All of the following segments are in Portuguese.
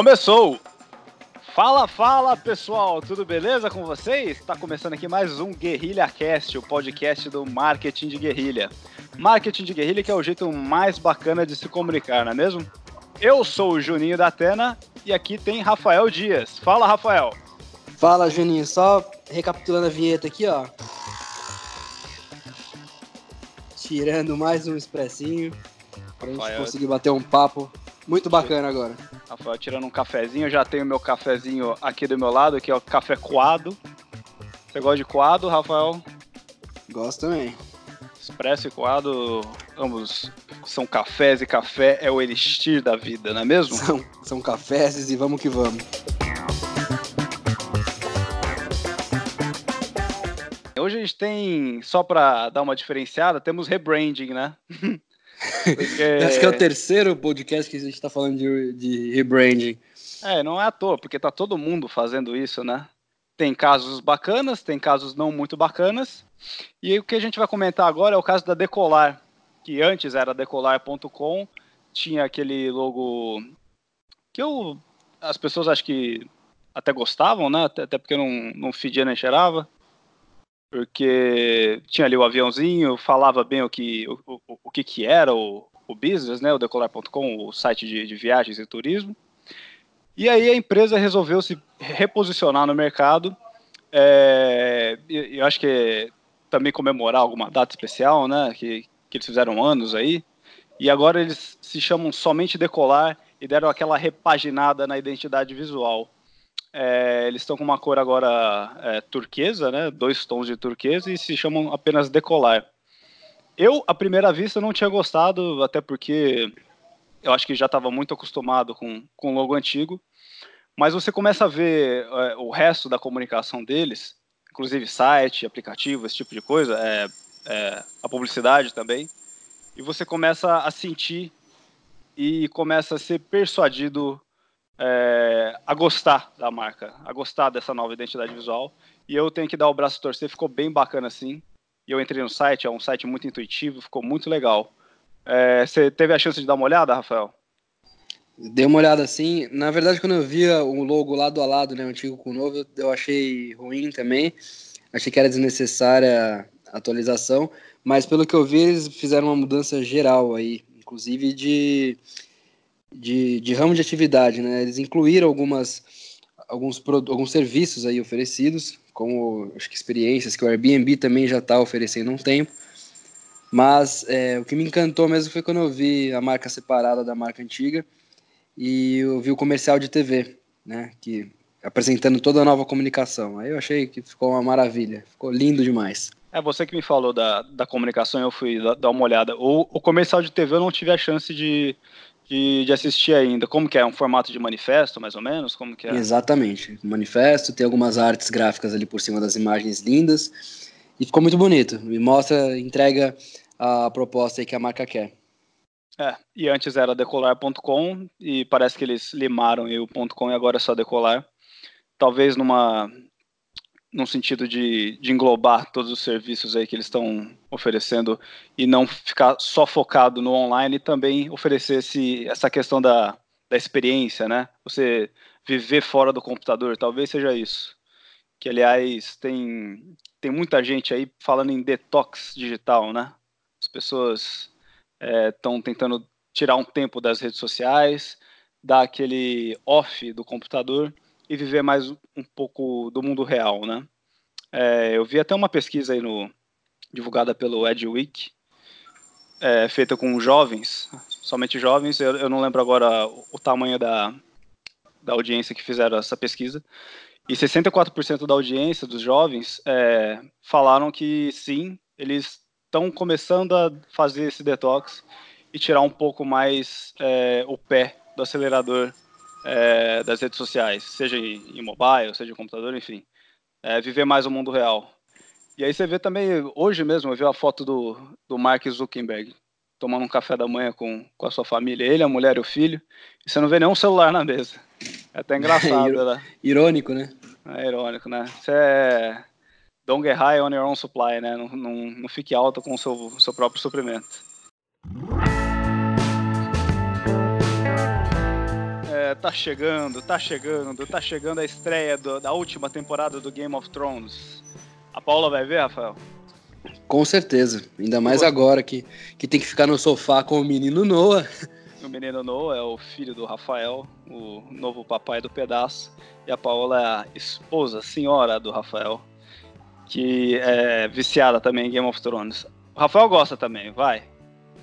Começou! Fala, fala pessoal, tudo beleza com vocês? Está começando aqui mais um Guerrilha Cast, o podcast do marketing de guerrilha. Marketing de guerrilha que é o jeito mais bacana de se comunicar, não é mesmo? Eu sou o Juninho da Atena e aqui tem Rafael Dias. Fala, Rafael! Fala, Juninho, só recapitulando a vinheta aqui, ó. Tirando mais um expressinho pra Rafael. gente conseguir bater um papo muito bacana agora. Rafael tirando um cafezinho, eu já tenho meu cafezinho aqui do meu lado, que é o café coado. Você gosta de coado, Rafael? Gosto também. Expresso e coado, ambos são cafés e café é o elixir da vida, não é mesmo? São, são cafés e vamos que vamos. Hoje a gente tem, só para dar uma diferenciada, temos rebranding, né? Porque... Acho que é o terceiro podcast que a gente está falando de, de rebranding. É, não é à toa, porque tá todo mundo fazendo isso, né? Tem casos bacanas, tem casos não muito bacanas. E o que a gente vai comentar agora é o caso da Decolar, que antes era decolar.com, tinha aquele logo que eu, as pessoas acho que até gostavam, né? Até, porque não, não fedia nem cheirava porque tinha ali o aviãozinho, falava bem o que, o, o, o que, que era o, o business, né, o decolar.com, o site de, de viagens e turismo. E aí a empresa resolveu se reposicionar no mercado. É, eu acho que também comemorar alguma data especial, né? Que, que eles fizeram anos aí. E agora eles se chamam somente Decolar e deram aquela repaginada na identidade visual. É, eles estão com uma cor agora é, turquesa, né? Dois tons de turquesa e se chamam apenas Decolar. Eu, à primeira vista, não tinha gostado, até porque eu acho que já estava muito acostumado com, com o logo antigo. Mas você começa a ver é, o resto da comunicação deles, inclusive site, aplicativo, esse tipo de coisa, é, é, a publicidade também, e você começa a sentir e começa a ser persuadido é, a gostar da marca, a gostar dessa nova identidade visual. E eu tenho que dar o braço a torcer, ficou bem bacana assim. E eu entrei no site, é um site muito intuitivo, ficou muito legal. É, você teve a chance de dar uma olhada, Rafael? Dei uma olhada assim. Na verdade, quando eu via o logo lado a lado, né, antigo com o novo, eu achei ruim também. Achei que era desnecessária a atualização. Mas pelo que eu vi, eles fizeram uma mudança geral aí, inclusive de de, de ramo de atividade, né? Eles incluíram algumas, alguns, alguns serviços aí oferecidos, como acho que experiências que o Airbnb também já está oferecendo há um tempo. Mas é, o que me encantou mesmo foi quando eu vi a marca separada da marca antiga e eu vi o comercial de TV, né? Que apresentando toda a nova comunicação. Aí eu achei que ficou uma maravilha, ficou lindo demais. É você que me falou da, da comunicação, eu fui dar uma olhada. O, o comercial de TV eu não tive a chance de, de, de assistir ainda. Como que é? Um formato de manifesto, mais ou menos? Como que é? Exatamente. Manifesto, tem algumas artes gráficas ali por cima das imagens lindas. E ficou muito bonito. E mostra, entrega a proposta aí que a marca quer. É, e antes era decolar.com e parece que eles limaram o .com e agora é só decolar. Talvez numa no sentido de, de englobar todos os serviços aí que eles estão oferecendo e não ficar só focado no online e também oferecer esse, essa questão da, da experiência, né? Você viver fora do computador, talvez seja isso. Que, aliás, tem, tem muita gente aí falando em detox digital, né? As pessoas estão é, tentando tirar um tempo das redes sociais, dar aquele off do computador e viver mais um pouco do mundo real, né? É, eu vi até uma pesquisa aí no, divulgada pelo EdWeek, é, feita com jovens, somente jovens, eu, eu não lembro agora o, o, tamanho da, da audiência que fizeram essa pesquisa, e 64% da audiência dos jovens é, falaram que sim, eles estão começando a fazer esse detox e tirar um pouco mais é, o pé do acelerador é, das redes sociais, seja em mobile, seja em computador, enfim. É, viver mais o mundo real. E aí você vê também, hoje mesmo, eu vi a foto do, do Mark Zuckerberg tomando um café da manhã com, com a sua família, ele, a mulher e o filho, e você não vê nenhum celular na mesa. É até engraçado, né? Irônico, né? É irônico, né? Você é... Don't get high on your own supply, né? Não, não, não fique alto com o seu, seu próprio suprimento. Tá chegando, tá chegando, tá chegando a estreia do, da última temporada do Game of Thrones. A Paula vai ver, Rafael? Com certeza. Ainda mais agora que, que tem que ficar no sofá com o menino Noah. O menino Noah é o filho do Rafael, o novo papai do pedaço. E a Paola é a esposa, senhora do Rafael, que é viciada também em Game of Thrones. O Rafael gosta também, vai.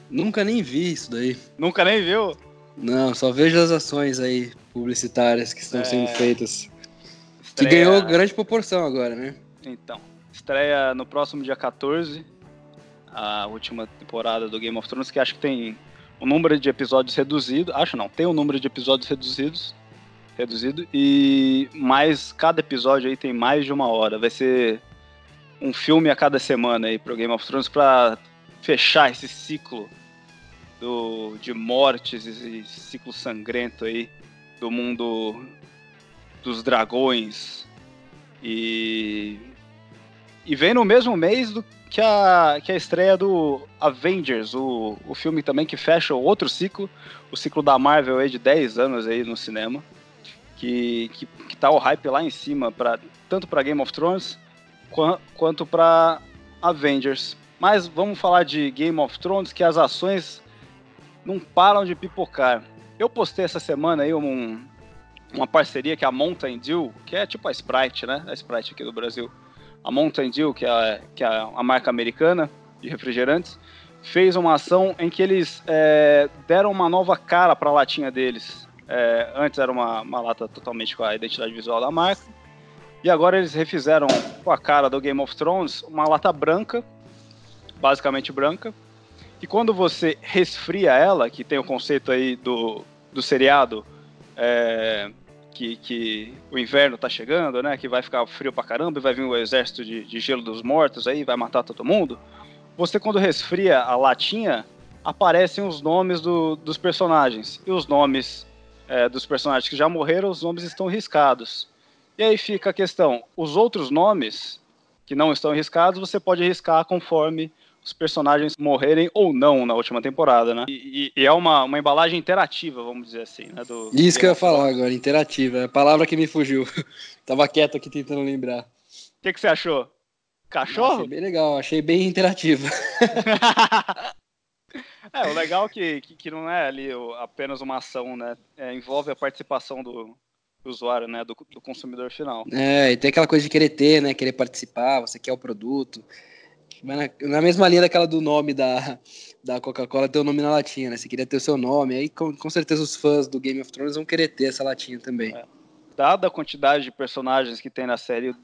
Nunca nem vi isso daí. Nunca nem viu? Não, só vejo as ações aí publicitárias que estão é... sendo feitas. Estreia... Que ganhou grande proporção agora, né? Então, estreia no próximo dia 14, a última temporada do Game of Thrones, que acho que tem um número de episódios reduzido. Acho não, tem um número de episódios reduzidos. Reduzido. E mais cada episódio aí tem mais de uma hora. Vai ser um filme a cada semana aí pro Game of Thrones para fechar esse ciclo do, de mortes, esse ciclo sangrento aí do mundo dos dragões. E e vem no mesmo mês do que a, que a estreia do Avengers, o, o filme também que fecha outro ciclo, o ciclo da Marvel aí de 10 anos aí no cinema, que, que, que tá o hype lá em cima, pra, tanto para Game of Thrones quanto para Avengers. Mas vamos falar de Game of Thrones, que as ações não param de pipocar. Eu postei essa semana aí um, uma parceria que é a Mountain Dew, que é tipo a Sprite, né? A Sprite aqui do Brasil a Mountain Dew, que é, que é a marca americana de refrigerantes, fez uma ação em que eles é, deram uma nova cara para a latinha deles. É, antes era uma, uma lata totalmente com a identidade visual da marca. E agora eles refizeram com a cara do Game of Thrones uma lata branca, basicamente branca. E quando você resfria ela, que tem o conceito aí do, do seriado, é, que, que o inverno tá chegando, né? Que vai ficar frio pra caramba e vai vir o exército de, de gelo dos mortos aí, vai matar todo mundo. Você, quando resfria a latinha, aparecem os nomes do, dos personagens. E os nomes é, dos personagens que já morreram, os nomes estão riscados. E aí fica a questão: os outros nomes que não estão riscados, você pode riscar conforme os personagens morrerem ou não na última temporada, né? E, e, e é uma, uma embalagem interativa, vamos dizer assim, né? Do, Isso que eu ia falar agora, interativa. É a palavra que me fugiu. Tava quieto aqui tentando lembrar. O que, que você achou? Cachorro? Achei bem legal, achei bem interativa. é, o legal é que, que, que, não é ali apenas uma ação, né? É, envolve a participação do, do usuário, né? Do, do, consumidor final. É, e tem aquela coisa de querer ter, né? Querer participar, você quer o produto. Na, na, mesma linha daquela do nome da, da Coca-Cola, ter o nome na latinha, né? Você queria ter o seu nome. Aí com, com certeza os fãs do Game of Thrones vão querer ter essa latinha também. É. Dada a quantidade de personagens que tem na série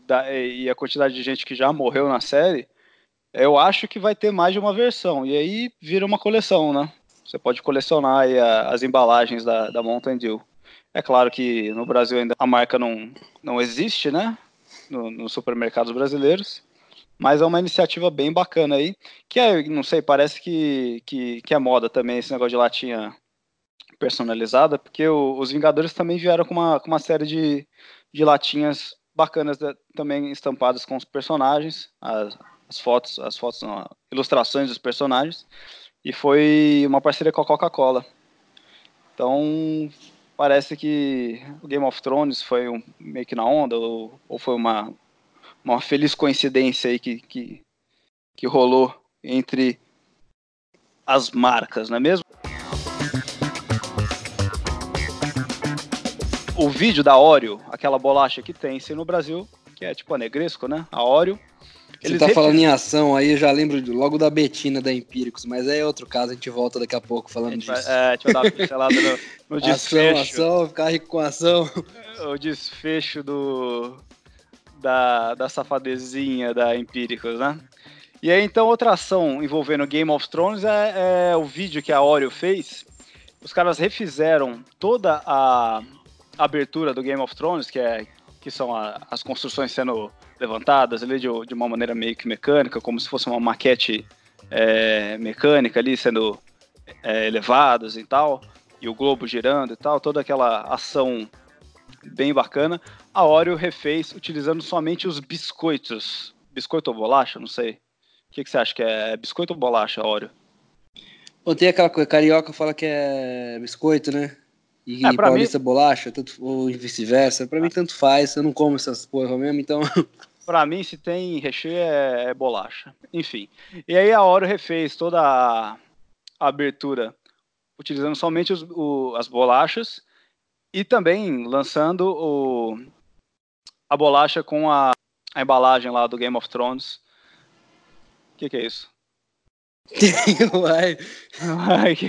e a quantidade de gente que já morreu na série, eu acho que vai ter mais de uma versão. E aí vira uma coleção, né? Você pode colecionar a, as embalagens da, da Mountain Dew. É claro que no Brasil ainda a marca não, não existe, né? No, nos supermercados brasileiros. Mas é uma iniciativa bem bacana aí, que é, não sei, parece que, que, que é moda também esse negócio de latinha personalizada, porque o, os Vingadores também vieram com uma, com uma série de, de latinhas bacanas da, também estampadas com os personagens, as, as fotos, as fotos, não, ilustrações dos personagens, e foi uma parceria com a Coca-Cola. Então, parece que o Game of Thrones foi um, meio que na onda, ou, ou foi uma, uma feliz coincidência aí que, que, que rolou entre as marcas, não é mesmo? O vídeo da Oreo, aquela bolacha que tem sim no Brasil, que é tipo a Negresco, né? A Oreo. Você tá falando em ação aí, eu já lembro logo da Betina da Empíricos, mas é outro caso, a gente volta daqui a pouco falando a disso. Vai, é, a gente vai dar uma pincelada no, no desfecho. Ação, ação, ficar rico com ação. O desfecho do, da, da safadezinha da Empíricos, né? E aí, então, outra ação envolvendo Game of Thrones é, é o vídeo que a Oreo fez. Os caras refizeram toda a abertura do Game of Thrones, que, é, que são a, as construções sendo levantadas ali de, de, uma maneira meio que mecânica, como se fosse uma maquete é, mecânica ali sendo é, e tal, e o globo girando e tal, toda aquela ação bem bacana. A Oreo refez utilizando somente os biscoitos. Biscoito ou bolacha? Não sei. O que, que você acha que é? Biscoito ou bolacha, Oreo? Bom, tem aquela coisa, carioca fala que é biscoito, né? E é, Paulista mim... bolacha, tanto, ou vice-versa. Pra mim, tanto faz. Eu não como essas porra mesmo, então. Pra mim, se tem recheio, é, é bolacha. Enfim. E aí a Oreo refez toda a, abertura utilizando somente os, o, as bolachas e também lançando o, a bolacha com a, a embalagem lá do Game of Thrones. O que, que é isso? Uai. Uai.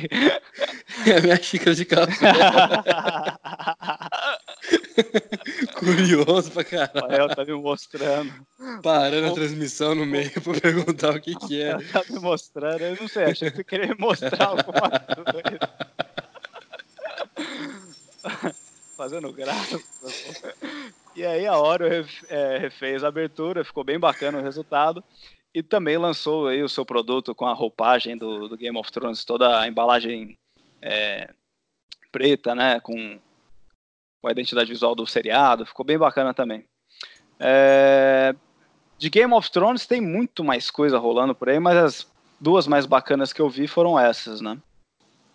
É a minha xícara de café. Curioso pra caralho. Rafael tá me mostrando. Parando a transmissão no meio pra perguntar o que que é. Tá me mostrando, eu não sei, achei que você queria me mostrar alguma coisa. Fazendo graça. E aí a Oreo é, refez a abertura, ficou bem bacana o resultado. E também lançou aí o seu produto com a roupagem do, do Game of Thrones, toda a embalagem é, preta, né? Com, com a identidade visual do seriado. Ficou bem bacana também. É, de Game of Thrones tem muito mais coisa rolando por aí, mas as duas mais bacanas que eu vi foram essas, né?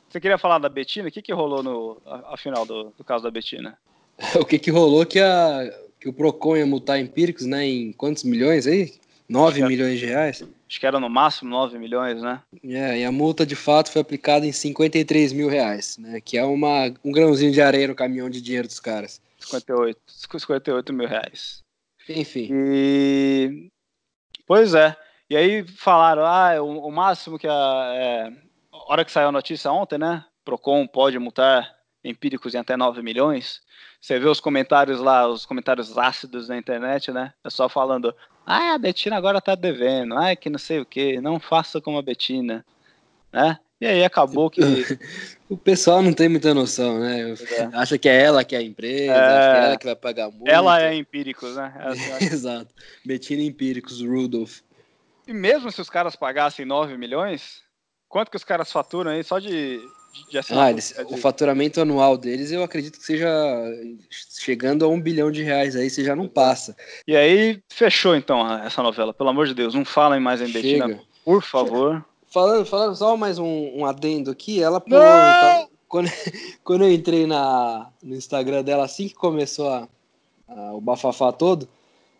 Você queria falar da Betina? O que, que rolou no final do, do caso da Betina? o que, que rolou que, a, que o Procon ia multar empíricos, né? Em quantos milhões aí? 9 milhões de reais? Acho que era no máximo 9 milhões, né? É, e a multa de fato foi aplicada em 53 mil reais, né? Que é uma, um grãozinho de areia no caminhão de dinheiro dos caras. 58, 58 mil reais. Enfim. E. Pois é. E aí falaram, ah, o, o máximo que a. É, hora que saiu a notícia ontem, né? Procon pode multar empíricos em até 9 milhões. Você vê os comentários lá, os comentários ácidos na internet, né? É só falando, ah, a Betina agora tá devendo, ah, que não sei o que, não faça como a Betina, né? E aí acabou que. o pessoal não tem muita noção, né? É. Acha que é ela que é a empresa, é... acha que é ela que vai pagar muito. Ela é Empíricos, né? Exato. Betina Empíricos, Rudolph. E mesmo se os caras pagassem 9 milhões, quanto que os caras faturam aí só de, de ah, eles, o faturamento anual deles eu acredito que seja chegando a um bilhão de reais aí, você já não passa. E aí fechou então essa novela, pelo amor de Deus, não falem mais em Betina, por favor. Falando, falando só mais um, um adendo aqui, ela pulou, tá, quando, quando eu entrei na, no Instagram dela, assim que começou a, a, o bafafá todo,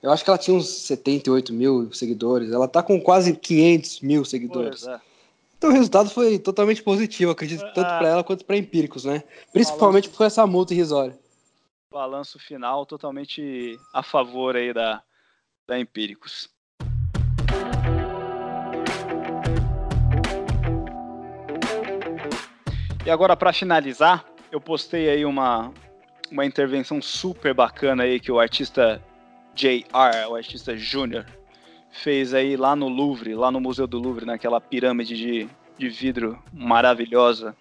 eu acho que ela tinha uns 78 mil seguidores, ela tá com quase 500 mil seguidores. Pois é. Então o resultado foi totalmente positivo, acredito, tanto para ela quanto para empíricos, né? Principalmente Balanço... por essa multa irrisória. Balanço final totalmente a favor aí da, da empíricos. E agora para finalizar, eu postei aí uma, uma intervenção super bacana aí que o artista JR, o artista Júnior, fez aí lá no Louvre, lá no Museu do Louvre, naquela pirâmide de, de vidro maravilhosa.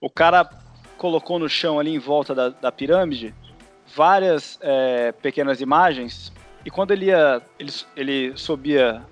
O cara colocou no chão ali em volta da, da pirâmide várias é, pequenas imagens e quando ele ia, ele, ele subia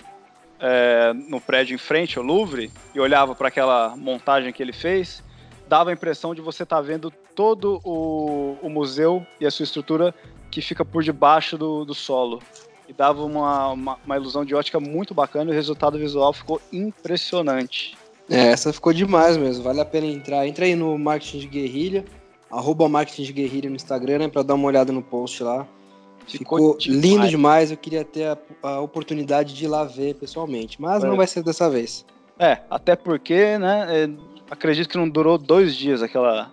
é, no prédio em frente ao Louvre e olhava para aquela montagem que ele fez, dava a impressão de você estar tá vendo todo o, o museu e a sua estrutura que fica por debaixo do, do solo e dava uma, uma, uma, ilusão de ótica muito bacana e o resultado visual ficou impressionante. É, essa ficou demais mesmo, vale a pena entrar. Entra aí no Marketing de Guerrilha, arroba Marketing de Guerrilha no Instagram, né, pra dar uma olhada no post lá. Ficou, ficou demais. lindo demais, eu queria ter a, a, oportunidade de ir lá ver pessoalmente, mas é. não vai ser dessa vez. É, até porque, né, é, acredito que não durou dois dias aquela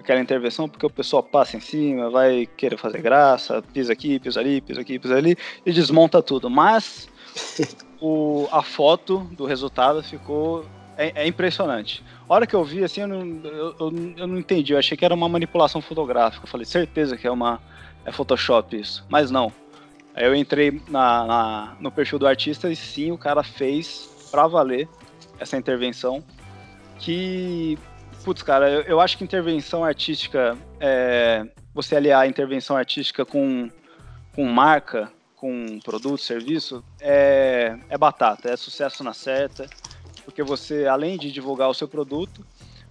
aquela intervenção, porque o pessoal passa em cima, vai querer fazer graça, pisa aqui, pisa ali, pisa aqui, pisa ali, e desmonta tudo. Mas o, a foto do resultado ficou. É, é, impressionante. A hora que eu vi, assim, eu não, eu, eu, eu não entendi. Eu achei que era uma manipulação fotográfica. Eu falei, certeza que é uma. É Photoshop isso. Mas não. Aí eu entrei na, na, no perfil do artista e sim, o cara fez pra valer essa intervenção. Que Putz, cara, eu, eu acho que intervenção artística, é, você aliar intervenção artística com, com marca, com produto, serviço, é, é batata, é sucesso na certa, porque você, além de divulgar o seu produto,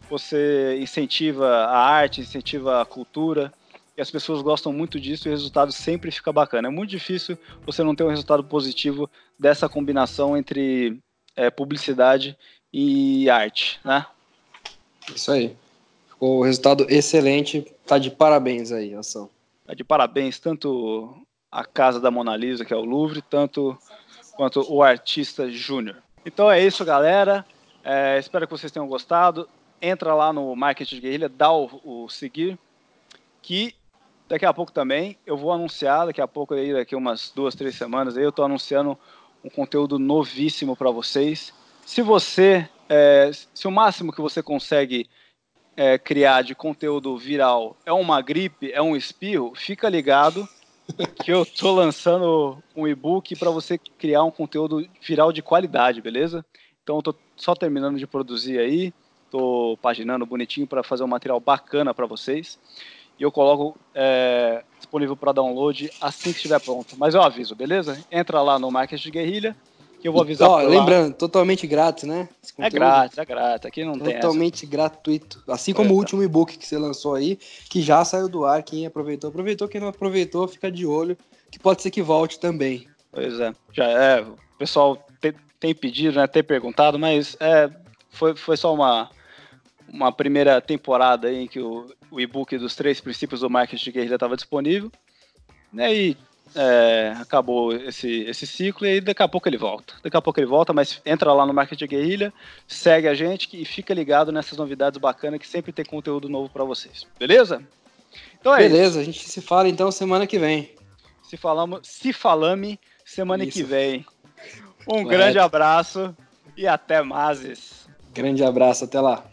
você incentiva a arte, incentiva a cultura, e as pessoas gostam muito disso e o resultado sempre fica bacana. É muito difícil você não ter um resultado positivo dessa combinação entre é, publicidade e arte, né? Isso aí. o resultado excelente, tá de parabéns aí, ação. Tá de parabéns tanto a casa da Mona Lisa, que é o Louvre, tanto quanto o artista Júnior. Então é isso, galera. É, espero que vocês tenham gostado. Entra lá no Marketing de Guerrilha, dá o, o seguir, que daqui a pouco também eu vou anunciar, daqui a pouco aí, daqui umas duas, três semanas aí, eu estou anunciando um conteúdo novíssimo para vocês. Se você, é, se o máximo que você consegue é, criar de conteúdo viral é uma gripe, é um espirro, fica ligado que eu tô lançando um e-book para você criar um conteúdo viral de qualidade, beleza? Então eu tô só terminando de produzir aí, tô paginando bonitinho para fazer um material bacana para vocês. E eu coloco é, disponível para download assim que estiver pronto. Mas eu aviso, beleza? Entra lá no Market de Guerrilha que eu vou avisar. Ó, lembrando, totalmente grátis, né? É grátis, é grátis. Aqui não totalmente tem Totalmente gratuito. Assim como é, o último e-book que você lançou aí, que já saiu do ar. Quem aproveitou, aproveitou. Quem não aproveitou, fica de olho, que pode ser que volte também. Pois é. Já é. O pessoal tem, tem pedido, né? Tem perguntado, mas é, foi, foi só uma, uma primeira temporada aí em que o, o e-book dos três princípios do marketing de guerrilha estava disponível. Né, e é, acabou esse, esse ciclo e aí daqui a pouco ele volta. Daqui a pouco ele volta, mas entra lá no Marketing Guerrilha, segue a gente e fica ligado nessas novidades bacanas que sempre tem conteúdo novo para vocês. Beleza? Então é Beleza, isso. a gente se fala então semana que vem. Se falamos, se falame semana isso. que vem. Um grande abraço e até mais. Grande abraço, até lá.